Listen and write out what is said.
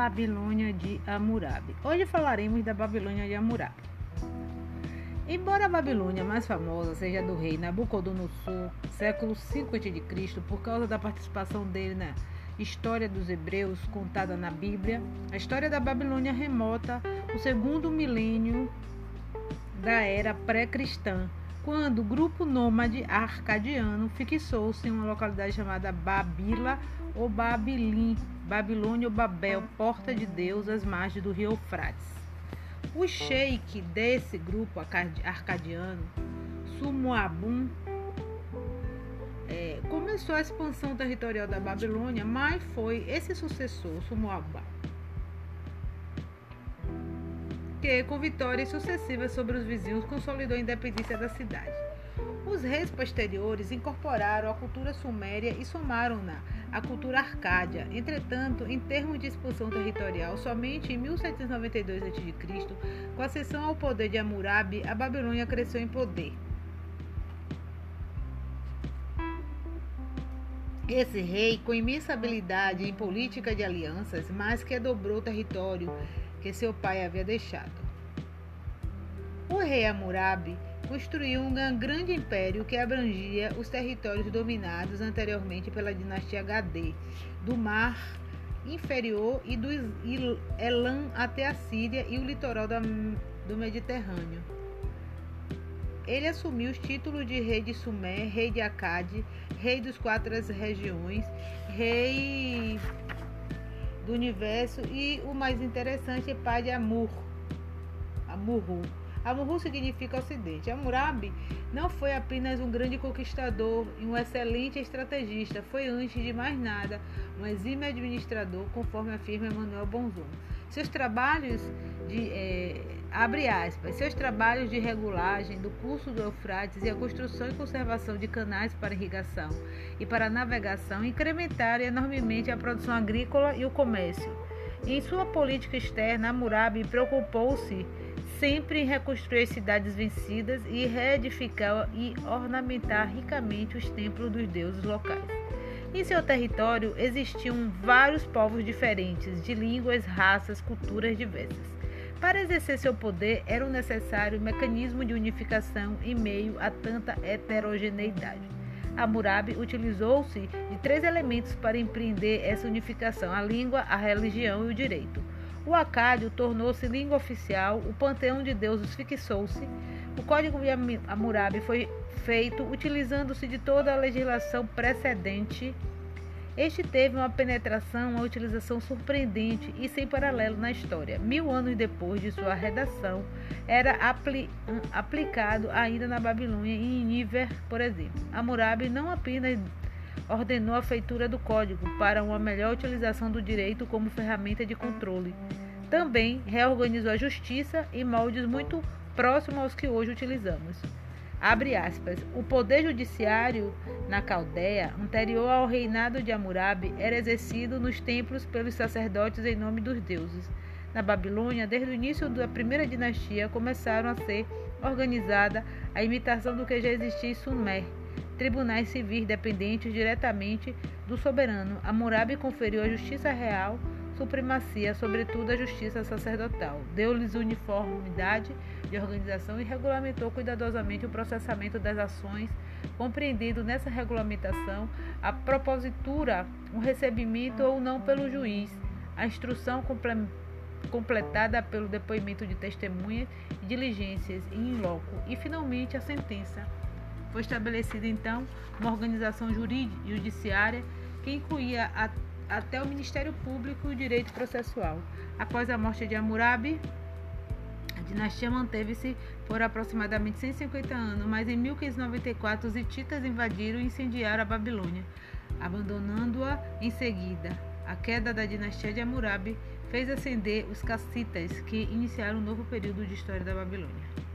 Babilônia de Hammurabi. Hoje falaremos da Babilônia de Hammurabi. Embora a Babilônia mais famosa seja do rei Nabucodonosor, século 5 a.C., por causa da participação dele na história dos hebreus contada na Bíblia, a história da Babilônia remota o segundo milênio da era pré-cristã, quando o grupo nômade arcadiano fixou-se em uma localidade chamada Babila ou Babilim, Babilônia ou Babel, Porta de Deus, às margens do rio Eufrates. O sheik desse grupo arcadiano, Sumuabum, é, começou a expansão territorial da Babilônia, mas foi esse sucessor, Sumuabum, que, com vitórias sucessivas sobre os vizinhos, consolidou a independência da cidade. Os reis posteriores incorporaram a cultura suméria e somaram-na à cultura arcádia. Entretanto, em termos de expansão territorial, somente em 1792 a.C., com a cessão ao poder de Hammurabi, a Babilônia cresceu em poder. Esse rei, com imensa habilidade em política de alianças, mas que dobrou o território que seu pai havia deixado. O rei Hammurabi construiu um grande império que abrangia os territórios dominados anteriormente pela dinastia HD, do Mar Inferior e do Elam até a Síria e o litoral do Mediterrâneo. Ele assumiu os títulos de rei de Sumer, rei de Acade, rei dos quatro regiões, rei do universo e o mais interessante pai de Amur, Amurru. Amurru significa ocidente. Hammurabi não foi apenas um grande conquistador e um excelente estrategista, foi antes de mais nada um exímio administrador, conforme afirma Emmanuel Bonzon. Seus trabalhos de é, abre aspas, seus trabalhos de regulagem do curso do Eufrates e a construção e conservação de canais para irrigação e para navegação incrementaram enormemente a produção agrícola e o comércio. Em sua política externa, Hammurabi preocupou-se sempre em reconstruir cidades vencidas e reedificar e ornamentar ricamente os templos dos deuses locais. Em seu território existiam vários povos diferentes, de línguas, raças, culturas diversas. Para exercer seu poder, era necessário um mecanismo de unificação em meio a tanta heterogeneidade. Hammurabi utilizou-se de três elementos para empreender essa unificação: a língua, a religião e o direito. O acádio tornou-se língua oficial, o panteão de deuses fixou-se, o código de Hammurabi foi feito utilizando-se de toda a legislação precedente este teve uma penetração, uma utilização surpreendente e sem paralelo na história. Mil anos depois de sua redação, era apli aplicado ainda na Babilônia e em Níver, por exemplo. Hammurabi não apenas ordenou a feitura do código para uma melhor utilização do direito como ferramenta de controle, também reorganizou a justiça em moldes muito próximos aos que hoje utilizamos. Abre aspas. O poder judiciário na Caldeia, anterior ao reinado de Hammurabi, era exercido nos templos pelos sacerdotes em nome dos deuses. Na Babilônia, desde o início da primeira dinastia, começaram a ser organizada a imitação do que já existia em Sumer, tribunais civis dependentes diretamente do soberano. Hammurabi conferiu a justiça real supremacia, sobretudo a justiça sacerdotal. Deu-lhes uniformidade de organização e regulamentou cuidadosamente o processamento das ações, compreendendo nessa regulamentação a propositura, o recebimento ou não pelo juiz, a instrução completada pelo depoimento de testemunhas diligências em loco e finalmente a sentença. Foi estabelecida então uma organização jurídica judiciária que incluía a até o Ministério Público e o Direito Processual. Após a morte de Hammurabi, a dinastia manteve-se por aproximadamente 150 anos, mas em 1594 os hititas invadiram e incendiaram a Babilônia, abandonando-a em seguida. A queda da dinastia de Hammurabi fez ascender os cassitas, que iniciaram um novo período de história da Babilônia.